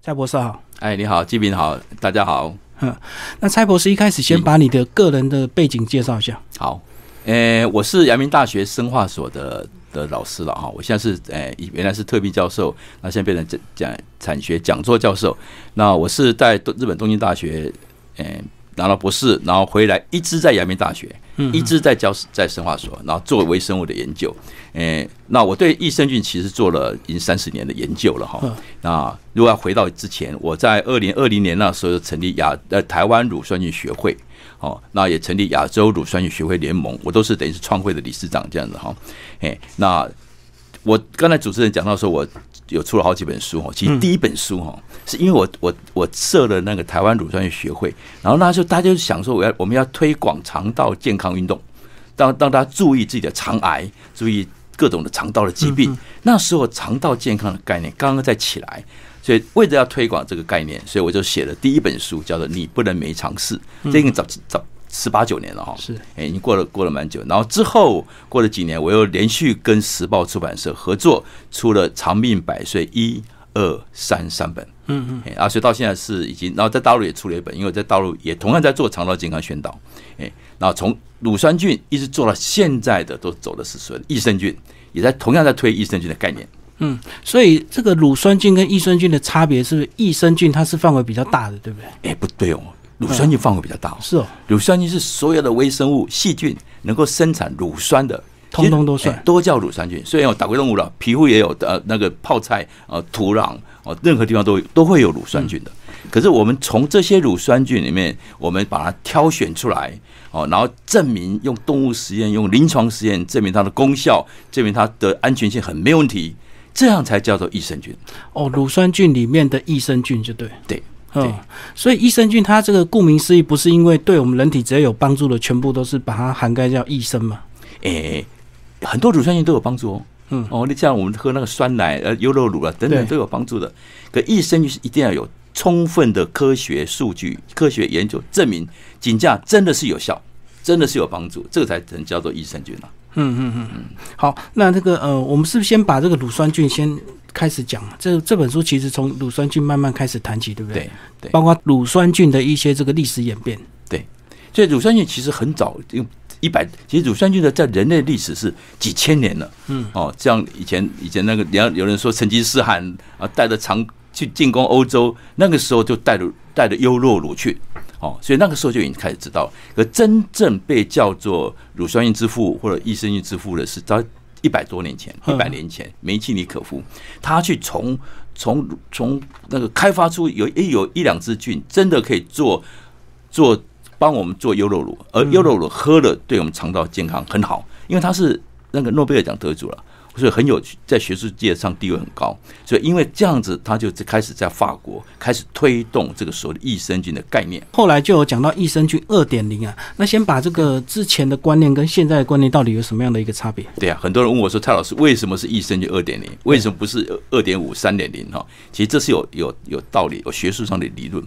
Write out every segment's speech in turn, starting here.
蔡博士好。哎，你好，季平好，大家好。嗯，那蔡博士一开始先把你的个人的背景介绍一下。好，呃，我是阳明大学生化所的的老师了哈。我现在是呃，原来是特聘教授，那现在变成讲讲产学讲座教授。那我是在日本东京大学，呃。拿到博士，然后回来一直在阳明大学，一直在教在生化所，然后做微生物的研究。诶，那我对益生菌其实做了已经三十年的研究了哈。那如果要回到之前，我在二零二零年那时候成立亚呃台湾乳酸菌学会，哦，那也成立亚洲乳酸菌学会联盟，我都是等于是创会的理事长这样子哈。诶，那我刚才主持人讲到说，我。有出了好几本书哈，其实第一本书哈，是因为我我我设了那个台湾乳酸菌学会，然后那时候大家就想说，我要我们要推广肠道健康运动，让让大家注意自己的肠癌，注意各种的肠道的疾病。那时候肠道健康的概念刚刚在起来，所以为了要推广这个概念，所以我就写了第一本书，叫做《你不能没尝试》，这个早早。十八九年了哈，是，哎，已经过了过了蛮久，然后之后过了几年，我又连续跟时报出版社合作，出了《长命百岁》一二三三本，嗯嗯，啊，所以到现在是已经，然后在大陆也出了一本，因为在大陆也同样在做肠道健康宣导，哎，然后从乳酸菌一直做到现在的都走的是说益生菌，也在同样在推益生菌的概念，嗯，所以这个乳酸菌跟益生菌的差别是，益生菌它是范围比较大的，对不对？哎，不对哦。乳酸菌范围比较大，是哦。乳酸菌是所有的微生物、细菌能够生产乳酸的，通通都算，都叫乳酸菌。虽然有打过动物了，皮肤也有呃那个泡菜呃土壤哦，任何地方都都会有乳酸菌的。可是我们从这些乳酸菌里面，我们把它挑选出来哦，然后证明用动物实验、用临床实验证明它的功效，证明它的安全性很没问题，这样才叫做益生菌。哦，乳酸菌里面的益生菌就对，对。嗯，所以益生菌它这个顾名思义，不是因为对我们人体只要有帮助的，全部都是把它涵盖叫益生嘛？诶，很多乳酸菌都有帮助哦。嗯，哦，你像我们喝那个酸奶、呃优酪乳啊等等都有帮助的。可益生菌是一定要有充分的科学数据、科学研究证明，紧价真的是有效，真的是有帮助，这个才能叫做益生菌啊。嗯嗯嗯嗯。好，那这个呃，我们是不是先把这个乳酸菌先？开始讲这这本书其实从乳酸菌慢慢开始谈起，对不对？对，包括乳酸菌的一些这个历史演变。对，所以乳酸菌其实很早，用一百，其实乳酸菌的在人类历史是几千年了。嗯，哦，像以前以前那个，你要有人说成吉思汗啊，带着长去进攻欧洲，那个时候就带着带着优酪乳去，哦，所以那个时候就已经开始知道。可真正被叫做乳酸菌之父或者益生菌之父的是在。一百多年前，一百年前，梅契尼可夫他去从从从那个开发出有一有一两只菌，真的可以做做帮我们做优酪乳，而优酪乳喝了对我们肠道健康很好，因为他是那个诺贝尔奖得主了。所以很有趣，在学术界上地位很高。所以因为这样子，他就开始在法国开始推动这个所谓的益生菌的概念。后来就有讲到益生菌二点零啊。那先把这个之前的观念跟现在的观念到底有什么样的一个差别？对啊，很多人问我说：“蔡老师，为什么是益生菌二点零？为什么不是二点五、三点零？”哈，其实这是有有有道理，有学术上的理论。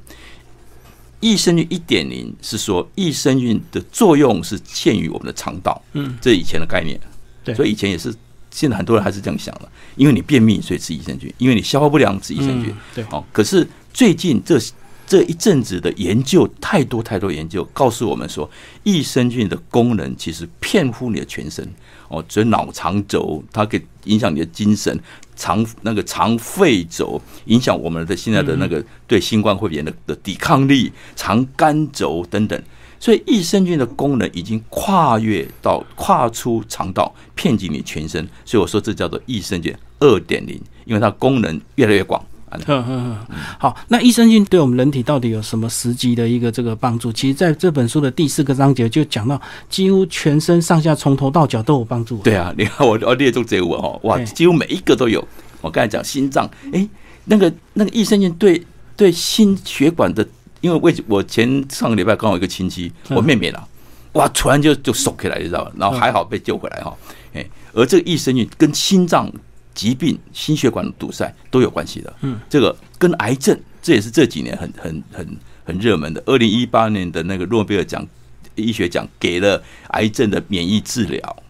益生菌一点零是说益生菌的作用是限于我们的肠道，嗯，这以前的概念。对，所以以前也是。现在很多人还是这样想的，因为你便秘，所以吃益生菌；因为你消化不良，吃益生菌。对，哦。可是最近这这一阵子的研究，太多太多研究告诉我们说，益生菌的功能其实遍布你的全身。哦，所以脑肠轴它可以影响你的精神，肠那个肠肺轴影响我们的现在的那个对新冠肺炎的的抵抗力，肠肝轴等等。所以益生菌的功能已经跨越到跨出肠道，遍及你全身。所以我说这叫做益生菌二点零，因为它功能越来越广。好，那益生菌对我们人体到底有什么实际的一个这个帮助？其实在这本书的第四个章节就讲到，几乎全身上下从头到脚都有帮助。对啊，你看我我列出这个哦，哇，几乎每一个都有。我刚才讲心脏，哎，那个那个益生菌对对心血管的。因为为我前上个礼拜刚好一个亲戚，我妹妹啦，哇，突然就就瘦起来，你知道吧？然后还好被救回来哈。哎，而这个益生菌跟心脏疾病、心血管堵塞都有关系的。嗯，这个跟癌症，这也是这几年很很很很热门的。二零一八年的那个诺贝尔奖医学奖给了癌症的免疫治疗。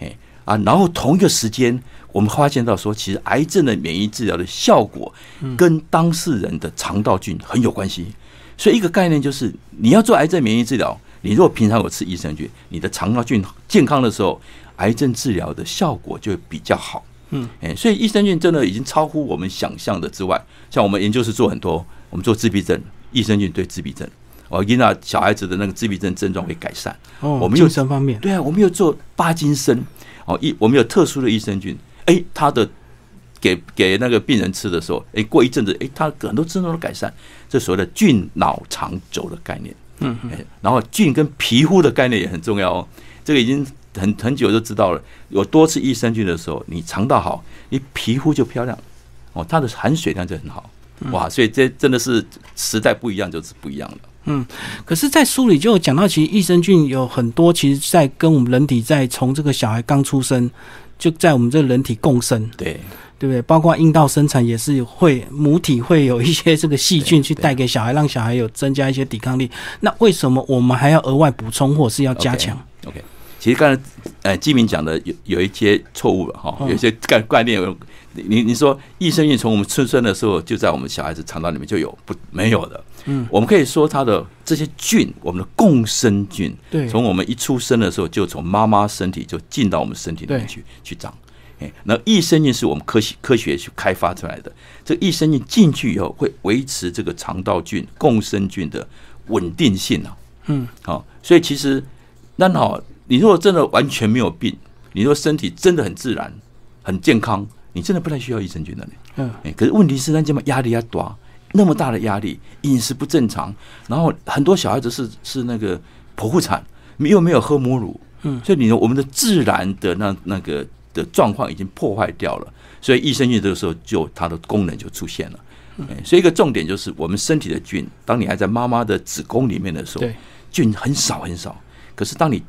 哎啊，然后同一个时间。我们发现到说，其实癌症的免疫治疗的效果跟当事人的肠道菌很有关系。所以一个概念就是，你要做癌症免疫治疗，你如果平常有吃益生菌，你的肠道菌健康的时候，癌症治疗的效果就会比较好。嗯，哎，所以益生菌真的已经超乎我们想象的之外。像我们研究室做很多，我们做自闭症，益生菌对自闭症，哦，因那小孩子的那个自闭症症状会改善。哦，我们有生方面，对啊，我们有做巴金森，哦，益我们有特殊的益生菌，哎，它的给给那个病人吃的时候，哎，过一阵子，哎，他很多症状都改善。这所谓的菌脑肠轴的概念，嗯，哎，然后菌跟皮肤的概念也很重要哦，这个已经。很很久就知道了，有多次益生菌的时候，你肠道好，你皮肤就漂亮，哦，它的含水量就很好，哇，所以这真的是时代不一样就是不一样了。嗯，可是，在书里就有讲到，其实益生菌有很多，其实在跟我们人体在从这个小孩刚出生，就在我们这个人体共生，对对不对？包括阴道生产也是会母体会有一些这个细菌去带给小孩，让小孩有增加一些抵抗力。那为什么我们还要额外补充或是要加强？OK。其实刚才，呃，基民讲的有有一些错误了哈，有一些概概念，你你说益生菌从我们出生的时候就在我们小孩子肠道里面就有，不没有的，嗯，我们可以说它的这些菌，我们的共生菌，对，从我们一出生的时候就从妈妈身体就进到我们身体里面去去长，哎，那益生菌是我们科学科学去开发出来的，这益生菌进去以后会维持这个肠道菌共生菌的稳定性啊，嗯，好，所以其实那好。你如果真的完全没有病，你说身体真的很自然、很健康，你真的不太需要益生菌的呢。嗯，可是问题是，那这么压力要大，那么大的压力，饮食不正常，然后很多小孩子是是那个剖腹产，又没有喝母乳，嗯，所以你我们的自然的那那个的状况已经破坏掉了，所以益生菌这个时候就它的功能就出现了。嗯，所以一个重点就是，我们身体的菌，当你还在妈妈的子宫里面的时候，菌很少很少，可是当你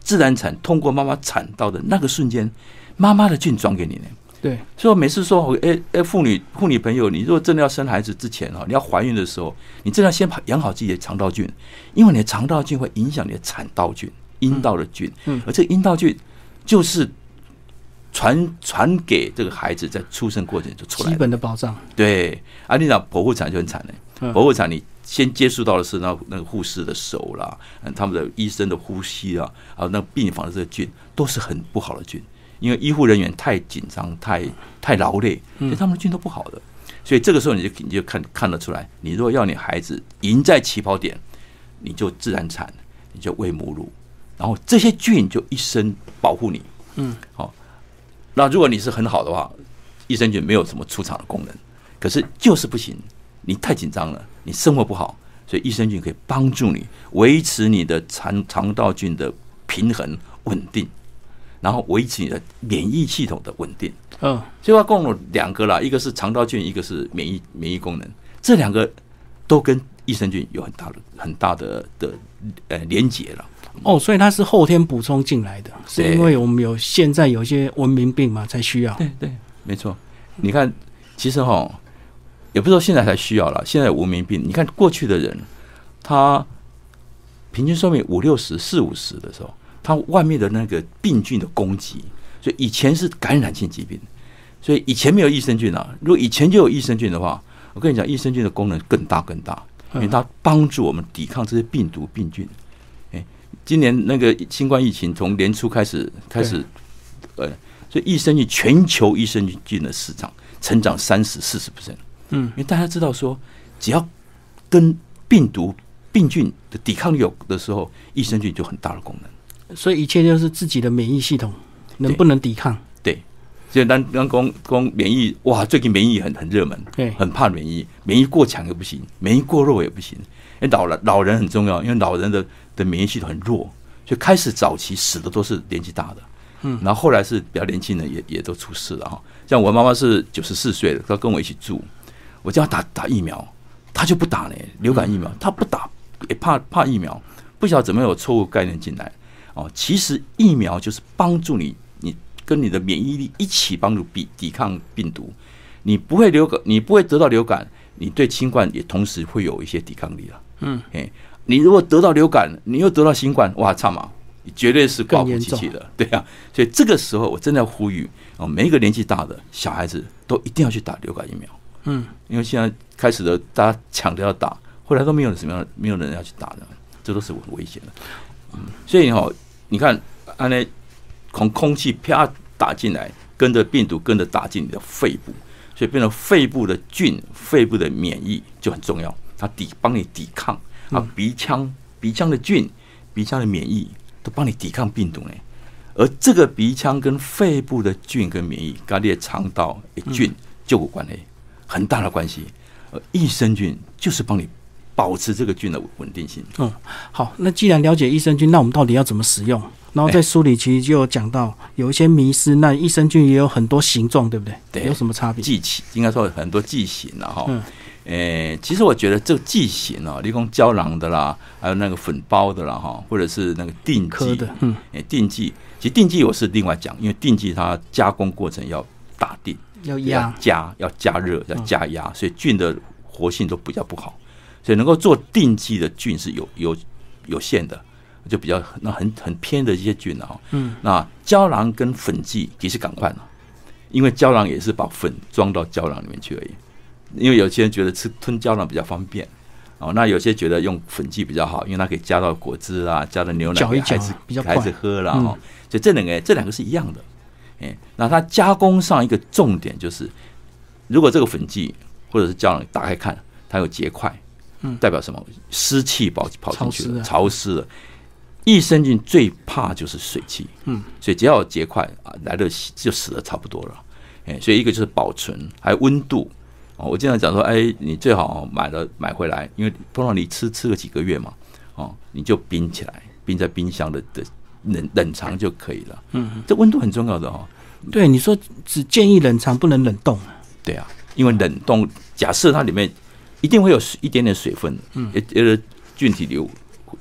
自然产通过妈妈产道的那个瞬间，妈妈的菌转给你呢。对，所以每次说，哎哎，妇女妇女朋友，你如果真的要生孩子之前啊，你要怀孕的时候，你真的要先养好自己的肠道菌，因为你的肠道菌会影响你的产道菌、阴道的菌。嗯，而这阴道菌就是传传给这个孩子在出生过程就出来基本的保障。对，啊，你讲剖腹产就很惨嘞，剖腹产你。先接触到的是那那个护士的手啦，嗯，他们的医生的呼吸啊，还有那病房的这个菌，都是很不好的菌，因为医护人员太紧张、太太劳累，所以他们的菌都不好的。所以这个时候你就你就看看得出来，你如果要你孩子赢在起跑点，你就自然产，你就喂母乳，然后这些菌就一生保护你。嗯，好。那如果你是很好的话，益生菌没有什么出场的功能，可是就是不行。你太紧张了，你生活不好，所以益生菌可以帮助你维持你的肠肠道菌的平衡稳定，然后维持你的免疫系统的稳定。嗯，所以它共有两个啦，一个是肠道菌，一个是免疫免疫功能，这两个都跟益生菌有很大的很大的的呃连结了。哦，所以它是后天补充进来的，是因为我们有现在有一些文明病嘛才需要。对对，没错。你看，其实哈。也不是说现在才需要了，现在文明病。你看过去的人，他平均寿命五六十、四五十的时候，他外面的那个病菌的攻击，所以以前是感染性疾病，所以以前没有益生菌啊。如果以前就有益生菌的话，我跟你讲，益生菌的功能更大更大，因为它帮助我们抵抗这些病毒病菌。哎，今年那个新冠疫情从年初开始开始，呃，所以益生菌全球益生菌的市场成长三十四十 percent。嗯，因为大家知道说，只要跟病毒、病菌的抵抗力有的时候，益生菌就很大的功能。所以一切就是自己的免疫系统能不能抵抗。对，所以当当公公免疫哇，最近免疫很很热门，对，很怕免疫，免疫过强也不行，免疫过弱也不行。因为老了老人很重要，因为老人的的免疫系统很弱，所以开始早期死的都是年纪大的，嗯，然后后来是比较年轻人也也都出事了哈。像我妈妈是九十四岁了，她跟我一起住。我叫她打打疫苗，她就不打呢。流感疫苗她不打，也怕怕疫苗，不晓得怎么有错误概念进来哦。其实疫苗就是帮助，你跟你的免疫力一起帮助抵抵抗病毒。你不会流感，你不会得到流感，你对新冠也同时会有一些抵抗力了。嗯，哎，你如果得到流感，你又得到新冠，哇，差嘛，你绝对是刮胡机器的，对啊。所以这个时候我真的要呼吁哦，每一个年纪大的小孩子都一定要去打流感疫苗。嗯，因为现在开始的大家抢着要打，后来都没有什么样，没有人要去打的，这都是很危险的。嗯，所以哈，你看，安那从空气啪打进来，跟着病毒跟着打进你的肺部，所以变成肺部的菌、肺部的免疫就很重要，它抵帮你抵抗啊，鼻腔鼻腔的菌、鼻腔的免疫都帮你抵抗病毒呢。而这个鼻腔跟肺部的菌跟免疫，跟你的肠道的菌就有关系。很大的关系，呃，益生菌就是帮你保持这个菌的稳定性。嗯，好，那既然了解益生菌，那我们到底要怎么使用？然后在书里其实就有讲到有一些迷思，那益生菌也有很多形状，对不对？对，有什么差别？剂型应该说很多剂型了哈。嗯，诶，其实我觉得这个剂型啊，例如胶囊的啦，还有那个粉包的啦哈，或者是那个定剂的，嗯，诶，定剂，其实定剂我是另外讲，因为定剂它加工过程要打定。要压加要加热要加压，所以菌的活性都比较不好，所以能够做定剂的菌是有有有限的，就比较那很很偏的一些菌啊。嗯，那胶囊跟粉剂其实赶快了，因为胶囊也是把粉装到胶囊里面去而已。因为有些人觉得吃吞胶囊比较方便哦，那有些觉得用粉剂比较好，因为它可以加到果汁啊，加到牛奶搅一搅比较快，孩子喝了哦。所以这两个这两个是一样的。哎，那它加工上一个重点就是，如果这个粉剂或者是胶囊打开看，它有结块，嗯，代表什么？湿气跑跑进去了，潮湿了。益生菌最怕就是水汽，嗯，所以只要有结块啊，来得及就死的差不多了。哎，所以一个就是保存，还有温度。哦，我经常讲说，哎，你最好买了买回来，因为碰到你吃吃个几个月嘛，哦，你就冰起来，冰在冰箱的的。冷冷藏就可以了。嗯，这温度很重要的哦。对，你说只建议冷藏，不能冷冻。对啊，因为冷冻，假设它里面一定会有一点点水分，嗯，呃，菌体流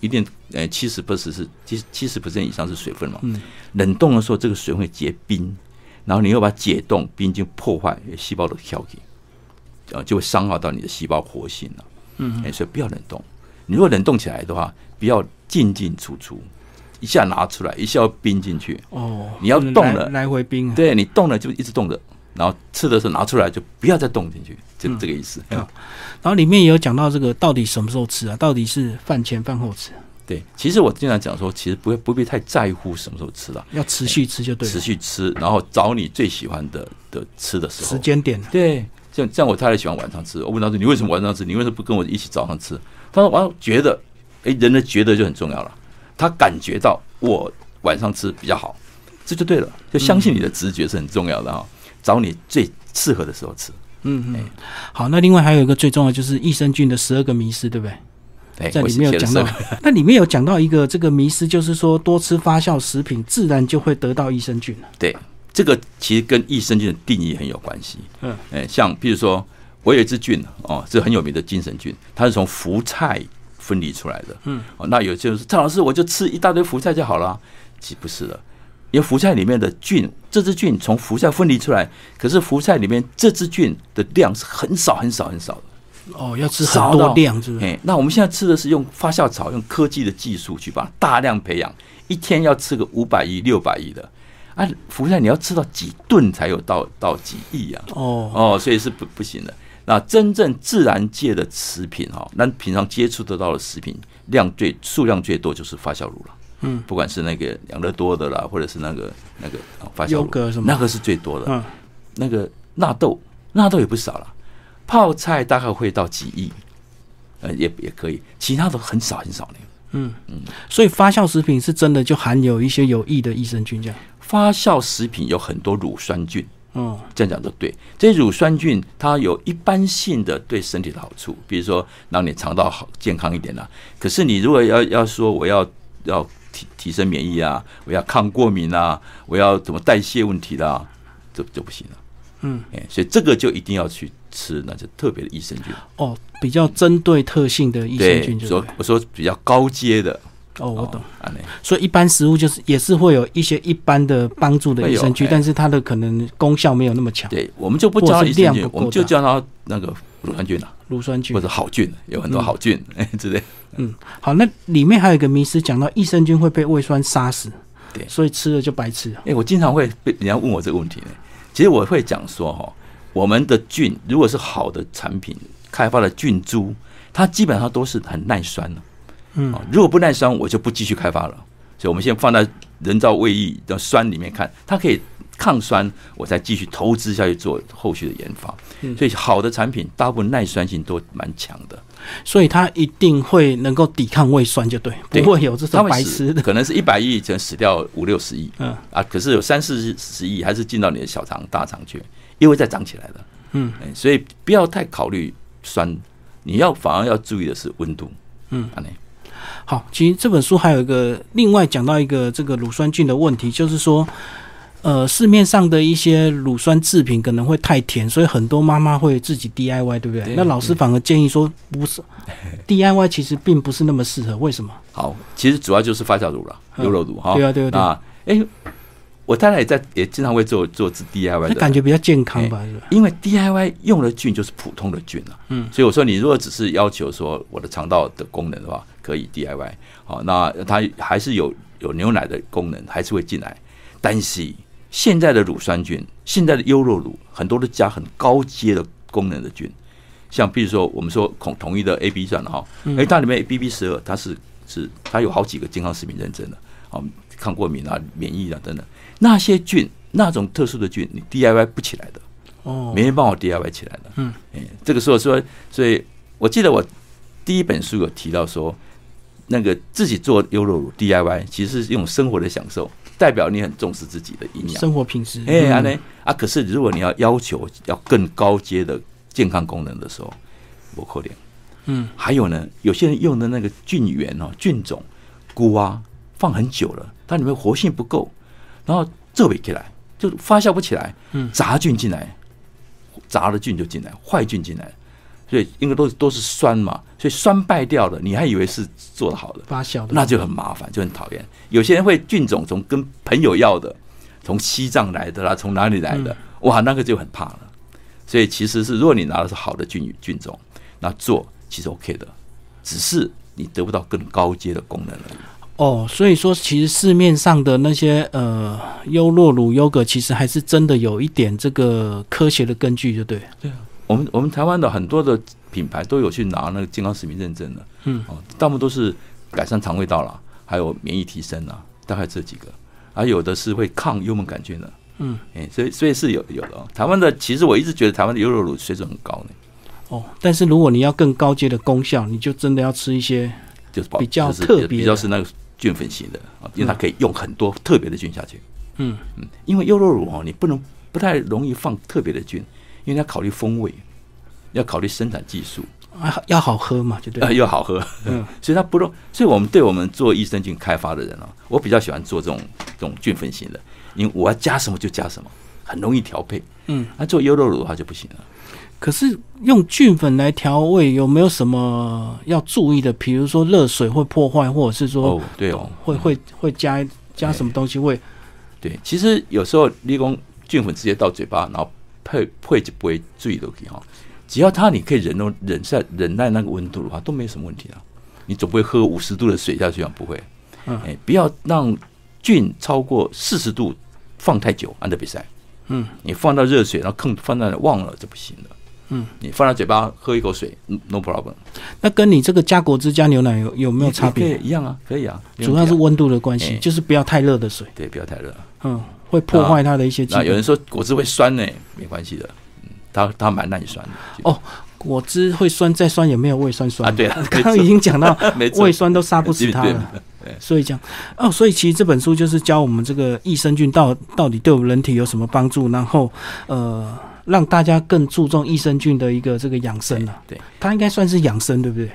一定，呃，七十不是是七七十 percent 以上是水分嘛。嗯，冷冻的时候，这个水会结冰，然后你又把它解冻，冰就破坏细胞的调节，呃，就会伤害到你的细胞活性了。嗯，哎，所以不要冷冻。你如果冷冻起来的话，不要进进出出。一下拿出来，一下要冰进去。哦，你要动了，来回冰。对你动了就一直动着，然后吃的时候拿出来就不要再动进去，就这个意思。然后里面也有讲到这个到底什么时候吃啊？到底是饭前饭后吃？对，其实我经常讲说，其实不会不必太在乎什么时候吃了，要持续吃就对了。持续吃，然后找你最喜欢的的吃的时候时间点。对，像像我太太喜欢晚上吃，我问她说：“你为什么晚上吃？你为什么不跟我一起早上吃？”她说：“我觉得，哎，人的觉得就很重要了。”她感觉到我晚上吃比较好，这就对了。就相信你的直觉是很重要的哈，找你最适合的时候吃。嗯嗯。好，那另外还有一个最重要就是益生菌的十二个迷思，对不对？在里面有讲到。那里面有讲到一个这个迷思，就是说多吃发酵食品，自然就会得到益生菌了。对，这个其实跟益生菌的定义很有关系。嗯。哎，像比如说，我有一支菌哦，是很有名的精神菌，它是从福菜。分离出来的，嗯，哦，那有些人说张老师，我就吃一大堆福菜就好了，其实不是的，因为福菜里面的菌，这支菌从福菜分离出来，可是福菜里面这支菌的量是很少很少很少的，哦，要吃很多量，是不是？那我们现在吃的是用发酵草，用科技的技术去把大量培养，一天要吃个五百亿、六百亿的，啊，福菜你要吃到几顿才有到到几亿啊？哦哦，所以是不不行的。那真正自然界的食品哈，那平常接触得到的食品量最数量最多就是发酵乳了。嗯，不管是那个养乐多的啦，或者是那个那个发酵乳，那个是最多的。嗯，那个纳豆，纳豆也不少了。泡菜大概会到几亿，呃，也也可以，其他的很少很少呢。嗯嗯，所以发酵食品是真的就含有一些有益的益生菌，这样。发酵食品有很多乳酸菌。嗯，这样讲都对。这些乳酸菌它有一般性的对身体的好处，比如说让你肠道好健康一点啦。可是你如果要要说我要要提提升免疫啊，我要抗过敏啊，我要怎么代谢问题啦，这就不行了。嗯，哎，所以这个就一定要去吃那些特别的益生菌。哦，比较针对特性的益生菌，说我说比较高阶的。哦，我懂。所以一般食物就是也是会有一些一般的帮助的益生菌，但是它的可能功效没有那么强。对，我们就不叫益生菌，我们就叫它那个乳酸菌啊，乳酸菌或者好菌，有很多好菌哎 之类。嗯，好，那里面还有一个迷思，讲到益生菌会被胃酸杀死，对所以吃了就白吃了。哎，我经常会被人家问我这个问题呢。其实我会讲说哈，我们的菌如果是好的产品开发的菌株，它基本上都是很耐酸的。嗯啊，如果不耐酸，我就不继续开发了。所以我们现在放在人造胃液的酸里面看，它可以抗酸，我再继续投资下去做后续的研发。嗯所以好的产品大部分耐酸性都蛮强的，所以它一定会能够抵抗胃酸，就对，不会有这种白痴的。可能是一百亿只能死掉五六十亿嗯啊，可是有三四十亿还是进到你的小肠、大肠去，又会再长起来的。嗯哎，所以不要太考虑酸，你要反而要注意的是温度。嗯，好，其实这本书还有一个另外讲到一个这个乳酸菌的问题，就是说，呃，市面上的一些乳酸制品可能会太甜，所以很多妈妈会自己 DIY，对不对？对那老师反而建议说，不是 DIY，其实并不是那么适合，为什么？好，其实主要就是发酵乳了，嗯优酪乳哈。对啊对啊对啊那哎，我太太也在，也经常会做做 DIY 的，那感觉比较健康吧？是吧？因为 DIY 用的菌就是普通的菌啊，嗯，所以我说你如果只是要求说我的肠道的功能的话，可以 DIY，好，那它还是有有牛奶的功能，还是会进来，但是现在的乳酸菌，现在的优酪乳很多都加很高阶的功能的菌，像比如说我们说统统一的 A B 算了哈，嗯哎、它里面 B B 十二它是是它有好几个健康食品认证的，哦，抗过敏啊、免疫啊等等，那些菌那种特殊的菌，你 DIY 不起来的。哦，没人帮我 DIY 起来的。嗯，哎，这个时候说，所以我记得我第一本书有提到说，那个自己做优酪乳 DIY，其实是一种生活的享受，代表你很重视自己的营养。生活品质。哎，嗯安呢啊，可是如果你要要求要更高阶的健康功能的时候，我可怜。嗯，还有呢，有些人用的那个菌源哦，菌种菇啊，放很久了，它里面活性不够，然后这尾起来就发酵不起来，嗯杂菌进来，杂的菌就进来，坏菌进来，所以应该都都是酸嘛，所以酸败掉了，你还以为是做的好的，发酵的，那就很麻烦，就很讨厌。有些人会菌种从跟朋友要的，从西藏来的啦，从哪里来的，哇，那个就很怕了。所以其实是，如果你拿的是好的菌菌种，那做其实 OK 的，只是你得不到更高阶的功能而已。哦，所以说其实市面上的那些呃优酪乳、优格，其实还是真的有一点这个科学的根据，就对了。我们我们台湾的很多的品牌都有去拿那个健康食品认证的，嗯，哦，大部分都是改善肠胃道啦，还有免疫提升啊，大概这几个，而有的是会抗幽门杆菌的，嗯，哎、所以所以是有有的、哦。台湾的其实我一直觉得台湾的优酪乳水准很高呢，哦，但是如果你要更高阶的功效，你就真的要吃一些就是比较特别的。比较是那个菌粉型的啊，因为它可以用很多特别的菌下去。嗯。嗯，因为优酪乳哦，你不能不太容易放特别的菌，因为要考虑风味，要考虑生产技术，啊要好喝嘛，就对。又好喝，嗯 所以它不容，所以我们对我们做益生菌开发的人啊，我比较喜欢做这种这种菌粉型的，因为我要加什么就加什么，很容易调配。嗯，那做优酪乳的话就不行了。可是用菌粉来调味，有没有什么要注意的？比如说热水会破坏，或者是说哦，对哦，会会会加加什么东西会？对，其实有时候立功菌粉直接到嘴巴，然后配配就不会注意都可以哈。只要它你可以忍耐忍下忍耐那个温度的话，都没什么问题啊。你总不会喝五十度的水下去啊？不会。嗯哎，不要让菌超过四十度放太久，按照比赛。嗯，你放到热水，然后空放在那忘了，就不行了。嗯，你放到嘴巴喝一口水嗯，no problem，那跟你这个加果汁加牛奶有有没有差别？以一样啊，可以啊。主要是温度的关系，哎就是不要太热的水，对，不要太热。嗯，会破坏它的一些。那有人说果汁会酸呢，没关系的，嗯，它它蛮耐酸的。哦果汁会酸，再酸也没有胃酸酸啊对啊 刚刚已经讲到 胃酸都杀不死它对了。所以讲哦，所以其实这本书就是教我们这个益生菌到到底对我们人体有什么帮助，然后呃，让大家更注重益生菌的一个这个养生啊。对，它应该算是养生，对不对？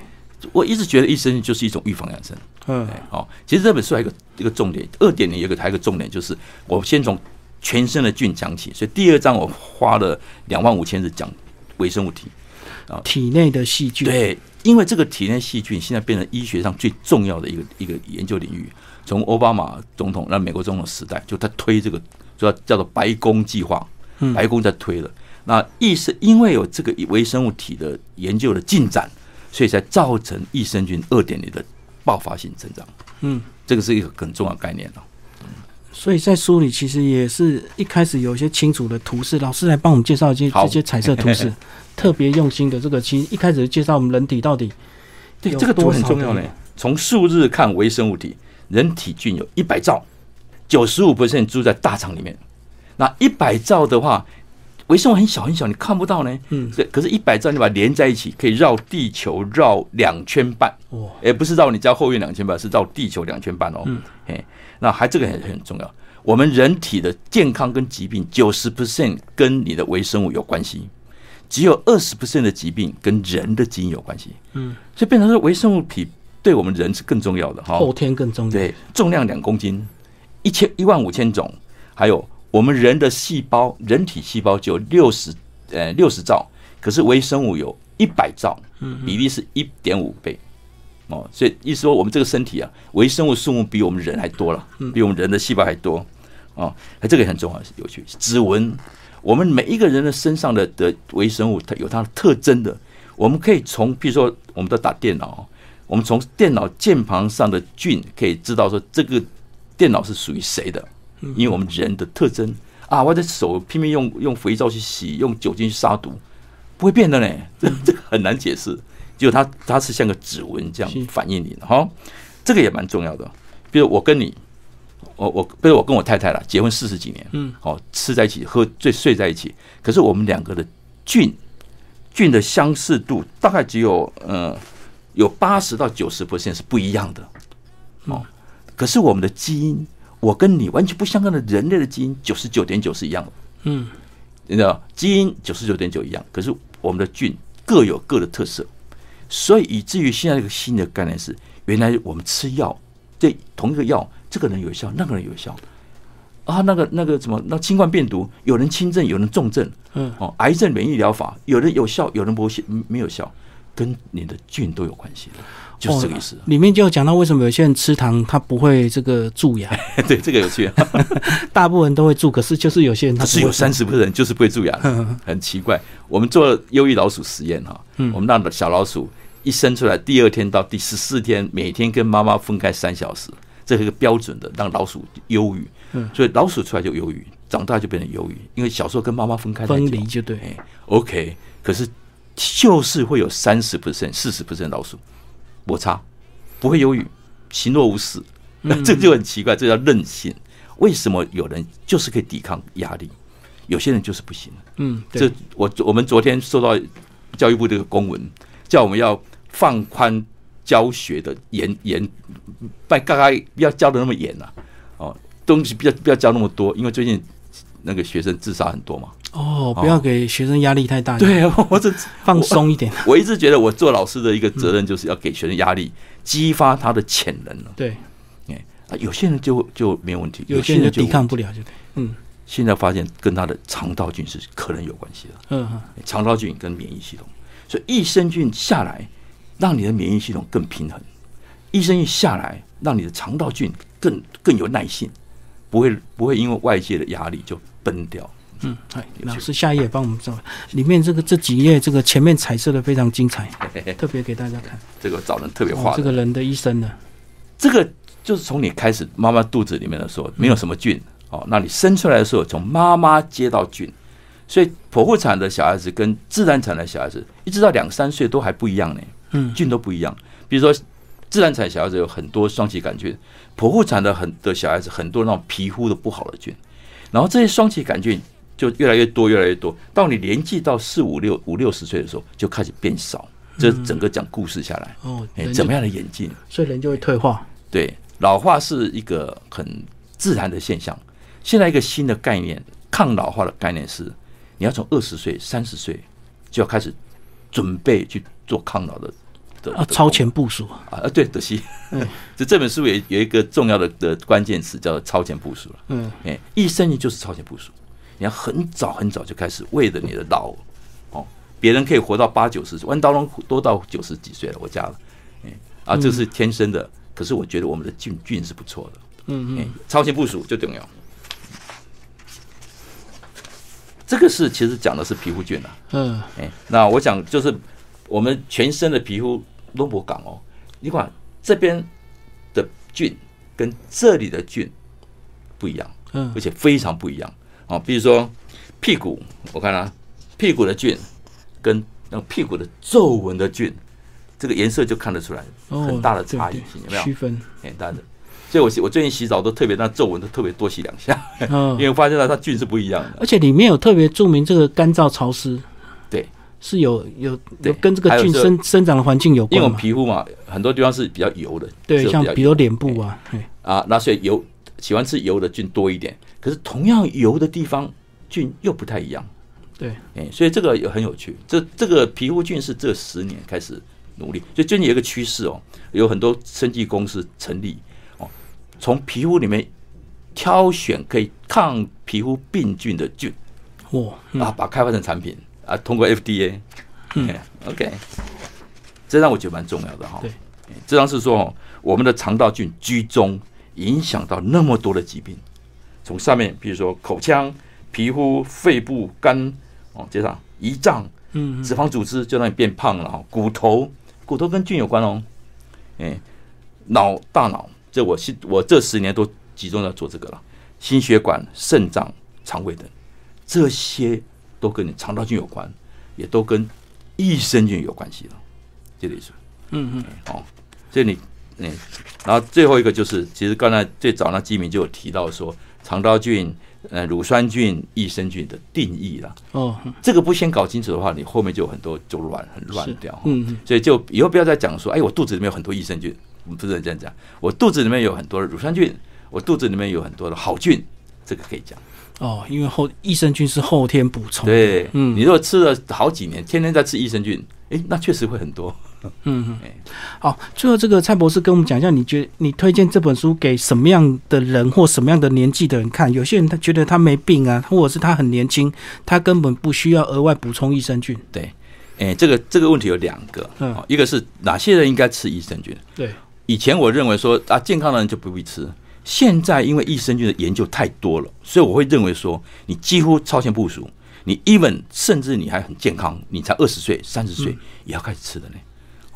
我一直觉得益生菌就是一种预防养生。嗯哎，好，其实这本书还有一个一个重点，二点零有一个还有一个重点，就是我先从全身的菌讲起，所以第二章我花了两万五千字讲微生物体啊。体内的细菌。，对，因为这个体内细菌现在变成医学上最重要的一个一个研究领域。从奥巴马总统那美国总统时代，就他推这个，就叫做白宫计划，嗯白宫在推了。那意思因为有这个微生物体的研究的进展，所以才造成益生菌二点零的爆发性增长。嗯，这个是一个很重要的概念哦。所以在书里其实也是一开始有一些清楚的图示，老师来帮我们介绍一些这些彩色图示，特别用心的这个，其实一开始介绍我们人体到底对，这个图很重要呢。从数日看微生物体，人体菌有一百兆，九十五住在大肠里面。那一百兆的话，微生物很小很小，你看不到呢。嗯对，可是，一百兆你把它连在一起，可以绕地球绕两圈半。哇，也不是绕你家后院两圈半，是绕地球两圈半哦。嗯，哎，那还这个很很重要。我们人体的健康跟疾病，九十 percent 跟你的微生物有关系，只有二十 percent 的疾病跟人的基因有关系。嗯，所以变成说微生物体对我们人是更重要的哈。后天更重要。对，重量两公斤，一千一万五千种，还有我们人的细胞，人体细胞就有六十呃六十兆，可是微生物有一百兆，比例是一点五倍。哦，所以意思说我们这个身体啊，微生物数目比我们人还多了，比我们人的细胞还多。哦，那，这个也很重要，有趣。指纹，我们每一个人的身上的的微生物，它有它的特征的。我们可以从，比如说，我们都打电脑，我们从电脑键盘上的菌可以知道说这个电脑是属于谁的，因为我们人的特征啊，我的手拼命用用肥皂去洗，用酒精去杀毒，不会变的呢，这这很难解释。就它它是像个指纹这样是。反映你的哈，这个也蛮重要的。比如我跟你，我我比如我跟我太太了，结婚四十几年，嗯，哦，吃在一起，喝醉睡在一起，可是我们两个的菌菌的相似度大概只有呃有八十到九十 percent 是不一样的，哦，可是我们的基因，我跟你完全不相干的人类的基因九十九点九是一样的，嗯，你知道基因九十九点九一样，可是我们的菌各有各的特色，所以以至于现在一个新的概念是，原来我们吃药，这同一个药，这个人有效，那个人有效。啊，那个那个什么，那新冠病毒有人轻症，有人重症，嗯，哦，癌症免疫疗法有人有效，有人不效，没有效，跟你的菌都有关系的，就是这个意思。里面就有讲到为什么有些人吃糖他不会这个蛀牙，对，这个有趣，大部分人都会蛀，可是就是有些人他 是有三十个人就是不会蛀牙的，很奇怪。我们做忧郁老鼠实验哈，嗯我们让小老鼠一生出来，第二天到第十四天，每天跟妈妈分开三小时，这是一个标准的，让老鼠忧郁。嗯。所以老鼠出来就忧郁，长大就变成忧郁，因为小时候跟妈妈分开分离就对，哎，OK，可是就是会有三十 percent、四十 percent 老鼠摩擦，不会忧郁，行若无事，那这就很奇怪，这叫韧性。为什么有人就是可以抵抗压力，有些人就是不行？嗯，这我我们昨天收到教育部这个公文，叫我们要放宽教学的严严，拜刚刚不要教的那么严呐、哦，东西不要不要教那么多，因为最近那个学生自杀很多嘛。哦，不要给学生压力太大，，对，我只放松一点，我一直觉得我做老师的一个责任就是要给学生压力，激发他的潜能了。对，哎，啊，有些人就就没有问题，有些人就就抵抗不了，就对，嗯。现在发现跟他的肠道菌是可能有关系的。嗯嗯。肠道菌跟免疫系统，所以益生菌下来，让你的免疫系统更平衡；益生菌下来，让你的肠道菌更更有耐性，不会不会因为外界的压力就崩掉。嗯，哎，老师下一页帮我们找，里面这个这几页这个前面彩色的非常精彩，特别给大家看，这个找人特别哦画，的，这个人的一生呢，这个就是从你开始妈妈肚子里面的时候，没有什么菌哦，那你生出来的时候，从妈妈接到菌，所以剖腹产的小孩子跟自然产的小孩子，一直到两三岁都还不一样呢。嗯。菌都不一样。比如说，自然产小孩子有很多双歧杆菌，剖腹产的很的小孩子很多那种皮肤的不好的菌，然后这些双歧杆菌就越来越多，越来越多。到你年纪到四五六五六十岁的时候，就开始变少。这整个讲故事下来，哦，怎么样的演进？所以人就会退化，对，老化是一个很自然的现象。现在一个新的概念，抗老化的概念是，你要从二十岁、三十岁就要开始准备去做抗老的的啊，超前部署，啊，呃对，德西嗯，这这本书也有一个重要的的关键词叫做超前部署了。嗯哎，一生菌就是超前部署，你要很早很早就开始为了你的老哦，别人可以活到八九十岁，弯刀龙都到九十几岁了，我家了，哎啊，这是天生的，可是我觉得我们的菌菌是不错的，嗯嗯。哎，超前部署就重要。这个是其实讲的是皮肤菌啊。嗯，哎，那我想就是我们全身的皮肤都不港哦，你看这边的菌跟这里的菌不一样，嗯。而且非常不一样哦。比如说屁股，我看啊，屁股的菌跟那个屁股的皱纹的菌，这个颜色就看得出来哦，很大的对对差异性，有没有？区分？很大的。所以我我最近洗澡都特别，那皱纹都特别多洗两下，嗯 因，为我发现了它菌是不一样的。而且里面有特别注明这个干燥潮湿，对，是有有有跟这个菌生生长的环境有关因为我们？皮肤嘛，很多地方是比较油的，对，是较油像比如脸部啊，嘿啊，那所以油喜欢吃油的菌多一点，可是同样油的地方菌又不太一样，对，哎，所以这个也很有趣。这这个皮肤菌是这十年开始努力，所以最近有一个趋势哦，有很多生技公司成立哦，从皮肤里面挑选可以抗皮肤病菌的菌哇，嗯。啊，把它开发成产品啊，通过 FDA，嗯，OK，这让我觉得蛮重要的哈。对。哎，这张是说哦，我们的肠道菌居中，影响到那么多的疾病，从上面比如说口腔、皮肤、肺部、肝哦，接上胰脏、嗯，脂肪组织就让你变胖了哦，骨头，骨头跟菌有关哦，哎，脑、大脑，这我是我这十年都集中在做这个了，心血管、肾脏、肠胃等，这些都跟你肠道菌有关，也都跟益生菌有关系了，这个意思。嗯嗯，哦，所以你，嗯，然后最后一个就是，其实刚才最早那基民就有提到说，肠道菌、呃乳酸菌、益生菌的定义啦。哦，嗯这个不先搞清楚的话，你后面就有很多就乱，很乱掉。嗯嗯，所以就以后不要再讲说，哎，我肚子里面有很多益生菌，我们不能这样讲。我肚子里面有很多的乳酸菌，我肚子里面有很多的好菌，这个可以讲。哦，因为后益生菌是后天补充，，对，嗯你如果吃了好几年，天天在吃益生菌，哎，那确实会很多。嗯嗯哎。好，最后这个蔡博士跟我们讲一下，你觉得你推荐这本书给什么样的人或什么样的年纪的人看？有些人他觉得他没病啊，或者是他很年轻，他根本不需要额外补充益生菌。对，哎，这个这个问题有两个，嗯哦一个是哪些人应该吃益生菌？对，以前我认为说啊，健康的人就不必吃。现在因为益生菌的研究太多了，所以我会认为说，你几乎超前部署，你 even 甚至你还很健康，你才二十岁、三十岁也要开始吃的呢。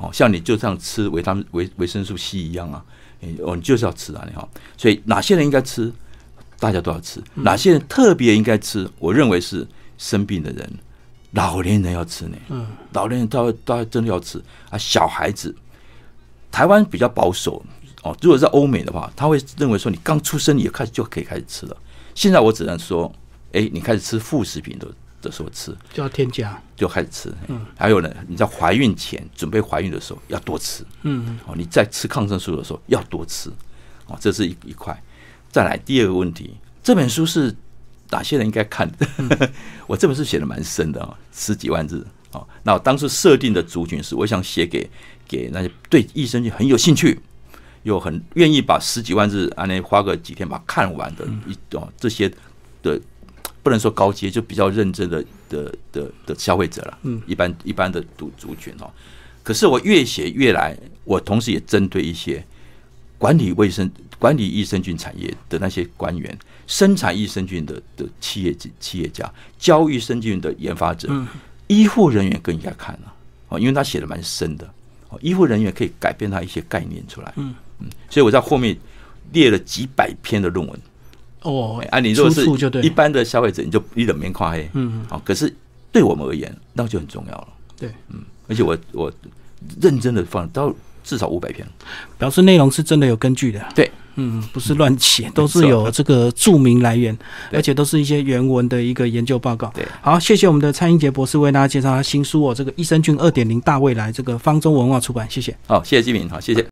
哦，像你就这样吃维他命维维生素 C 一样啊，你哦，你就是要吃啊，你好。所以哪些人应该吃，大家都要吃；哪些人特别应该吃，我认为是生病的人、老年人要吃呢。嗯，老年人到到真的要吃啊，小孩子，台湾比较保守哦。如果在欧美的话，他会认为说你刚出生也开始就可以开始吃了。现在我只能说，哎，你开始吃副食品的的时候吃，就要添加。就开始吃。嗯，还有呢，你在怀孕前准备怀孕的时候要多吃嗯哦。你在吃抗生素的时候要多吃哦，这是一一块。再来第二个问题，这本书是哪些人应该看的？我这本书写的蛮深的啊、哦，十几万字哦。那我当时设定的族群是，我想写给给那些对益生菌很有兴趣，又很愿意把十几万字安内花个几天把它看完的一哦这些的，不能说高阶，就比较认真的的的的消费者了。嗯，一般一般的族族群哦。可是我越写越来，我同时也针对一些管理卫生、管理益生菌产业的那些官员、生产益生菌的的企业企业家、教益生菌的研发者、嗯医护人员更应该看了哦，因为他写的蛮深的哦，医护人员可以改变他一些概念出来。嗯嗯，所以我在后面列了几百篇的论文。哦哎，啊，你如果是一般的消费者，你就一冷面夸黑，嗯，好，可是对我们而言，那就很重要了。对，嗯，而且我我认真的放到至少五百篇。表示内容是真的有根据的。对，嗯，不是乱写，都是有这个著名来源，而且都是一些原文的一个研究报告。对，好，谢谢我们的蔡英杰博士为大家介绍他新书哦，这个益生菌二点零大未来，这个方舟文化出版，谢谢。好，谢谢金明，好，谢谢。